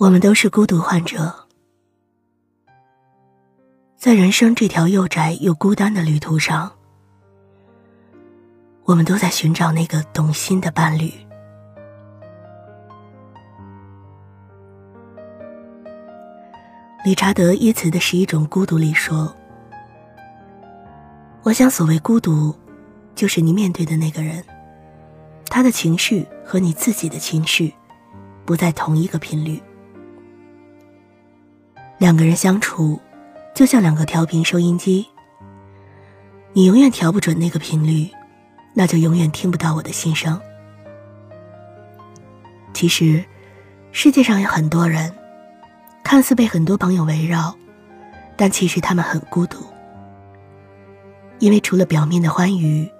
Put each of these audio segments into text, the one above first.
我们都是孤独患者，在人生这条又窄又孤单的旅途上，我们都在寻找那个懂心的伴侣。理查德·耶茨的《十一种孤独》里说：“我想，所谓孤独，就是你面对的那个人，他的情绪和你自己的情绪不在同一个频率。”两个人相处，就像两个调频收音机。你永远调不准那个频率，那就永远听不到我的心声。其实，世界上有很多人，看似被很多朋友围绕，但其实他们很孤独，因为除了表面的欢愉，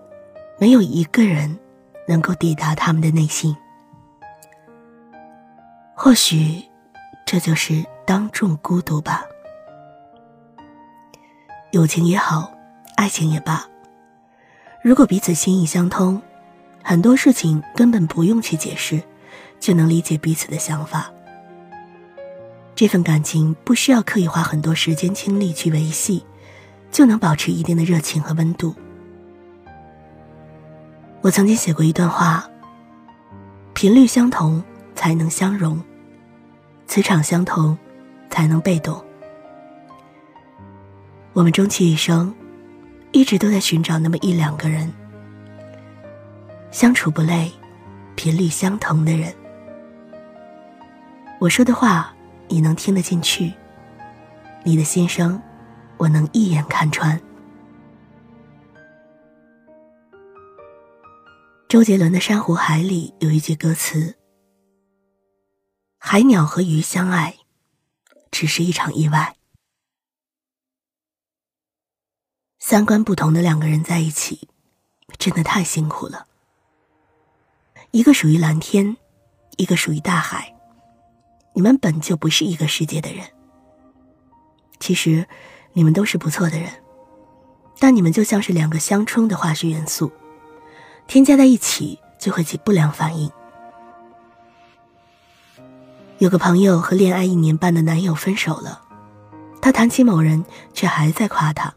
没有一个人能够抵达他们的内心。或许，这就是。当众孤独吧，友情也好，爱情也罢，如果彼此心意相通，很多事情根本不用去解释，就能理解彼此的想法。这份感情不需要刻意花很多时间精力去维系，就能保持一定的热情和温度。我曾经写过一段话：频率相同才能相融，磁场相同。才能被动。我们终其一生，一直都在寻找那么一两个人，相处不累、频率相同的人。我说的话你能听得进去，你的心声我能一眼看穿。周杰伦的《珊瑚海》里有一句歌词：“海鸟和鱼相爱。”只是一场意外。三观不同的两个人在一起，真的太辛苦了。一个属于蓝天，一个属于大海。你们本就不是一个世界的人。其实，你们都是不错的人，但你们就像是两个相冲的化学元素，添加在一起就会起不良反应。有个朋友和恋爱一年半的男友分手了，他谈起某人，却还在夸他。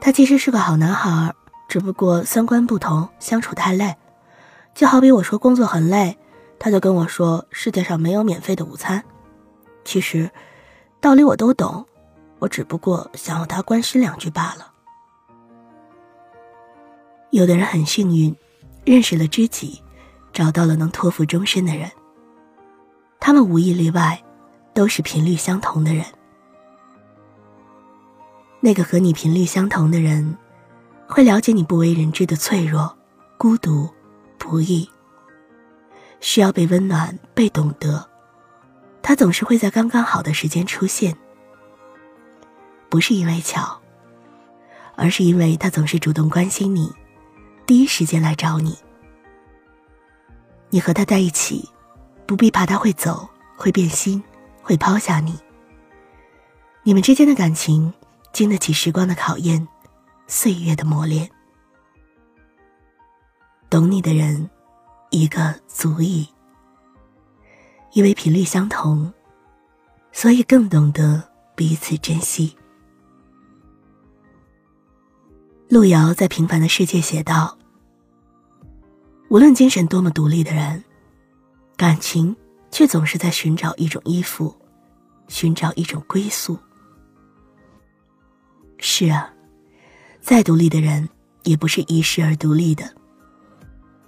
他其实是个好男孩，只不过三观不同，相处太累。就好比我说工作很累，他就跟我说世界上没有免费的午餐。其实，道理我都懂，我只不过想要他关心两句罢了。有的人很幸运，认识了知己，找到了能托付终身的人。他们无一例外，都是频率相同的人。那个和你频率相同的人，会了解你不为人知的脆弱、孤独、不易，需要被温暖、被懂得。他总是会在刚刚好的时间出现，不是因为巧，而是因为他总是主动关心你，第一时间来找你。你和他在一起。不必怕他会走，会变心，会抛下你。你们之间的感情经得起时光的考验，岁月的磨练。懂你的人，一个足矣。因为频率相同，所以更懂得彼此珍惜。路遥在《平凡的世界》写道：“无论精神多么独立的人。”感情却总是在寻找一种依附，寻找一种归宿。是啊，再独立的人也不是一世而独立的。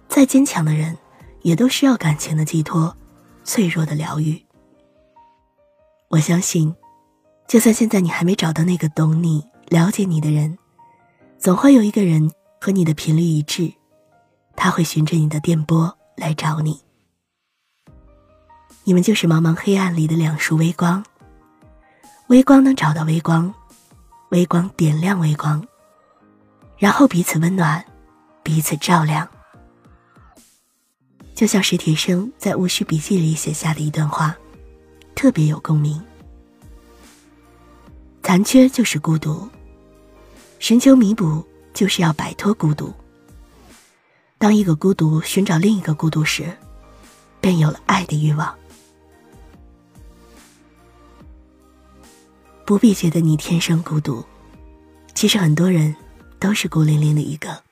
再坚强的人，也都需要感情的寄托，脆弱的疗愈。我相信，就算现在你还没找到那个懂你、了解你的人，总会有一个人和你的频率一致，他会循着你的电波来找你。你们就是茫茫黑暗里的两束微光，微光能找到微光，微光点亮微光，然后彼此温暖，彼此照亮。就像史铁生在《戊戌笔记》里写下的一段话，特别有共鸣：残缺就是孤独，寻求弥补就是要摆脱孤独。当一个孤独寻找另一个孤独时，便有了爱的欲望。不必觉得你天生孤独，其实很多人都是孤零零的一个。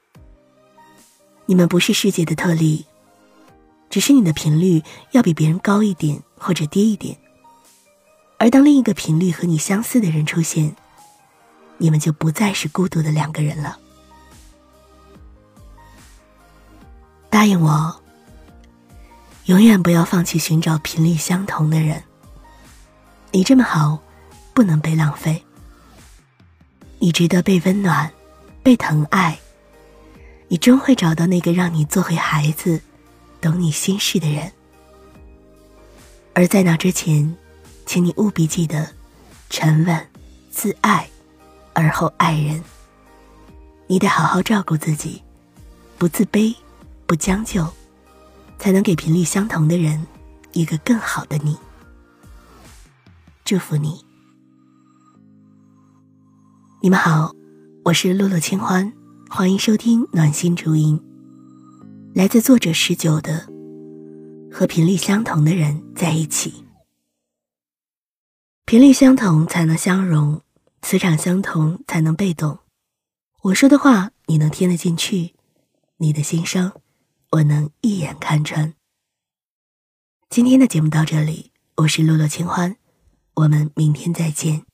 你们不是世界的特例，只是你的频率要比别人高一点或者低一点。而当另一个频率和你相似的人出现，你们就不再是孤独的两个人了。答应我，永远不要放弃寻找频率相同的人。你这么好，不能被浪费。你值得被温暖，被疼爱。你终会找到那个让你做回孩子、懂你心事的人。而在那之前，请你务必记得：沉稳、自爱，而后爱人。你得好好照顾自己，不自卑，不将就，才能给频率相同的人一个更好的你。祝福你。你们好，我是洛洛清欢。欢迎收听暖心主音，来自作者十九的《和频率相同的人在一起》，频率相同才能相融，磁场相同才能被动。我说的话你能听得进去，你的心声我能一眼看穿。今天的节目到这里，我是洛洛清欢，我们明天再见。